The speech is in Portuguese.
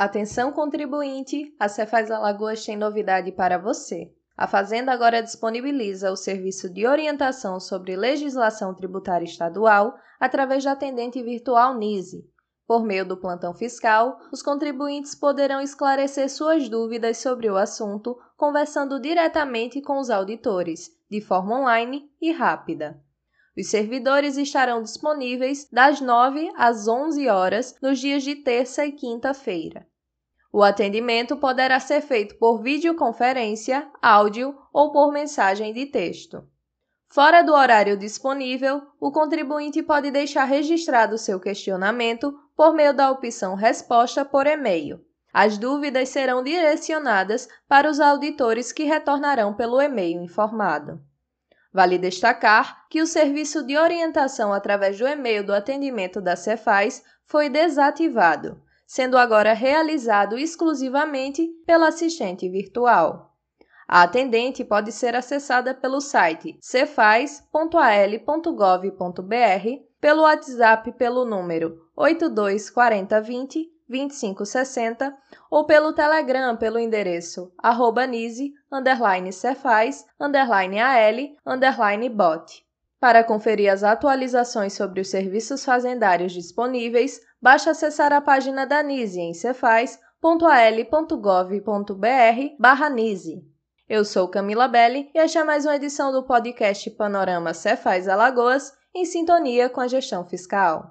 Atenção contribuinte, a Cefaz Alagoas tem novidade para você. A Fazenda agora disponibiliza o serviço de orientação sobre legislação tributária estadual através da atendente virtual NISE. Por meio do plantão fiscal, os contribuintes poderão esclarecer suas dúvidas sobre o assunto conversando diretamente com os auditores, de forma online e rápida. Os servidores estarão disponíveis das 9 às 11 horas nos dias de terça e quinta-feira. O atendimento poderá ser feito por videoconferência, áudio ou por mensagem de texto. Fora do horário disponível, o contribuinte pode deixar registrado seu questionamento por meio da opção Resposta por e-mail. As dúvidas serão direcionadas para os auditores que retornarão pelo e-mail informado. Vale destacar que o serviço de orientação através do e-mail do atendimento da Cefaz foi desativado sendo agora realizado exclusivamente pela assistente virtual. A atendente pode ser acessada pelo site cefaz.al.gov.br, pelo WhatsApp pelo número 824020 2560 ou pelo Telegram pelo endereço arroba nise, underline cefaz, underline al, underline bot. Para conferir as atualizações sobre os serviços fazendários disponíveis, basta acessar a página da NISE em cefaz.al.gov.br barra NISE. Eu sou Camila Belli e esta é mais uma edição do podcast Panorama Cefaz Alagoas, em sintonia com a gestão fiscal.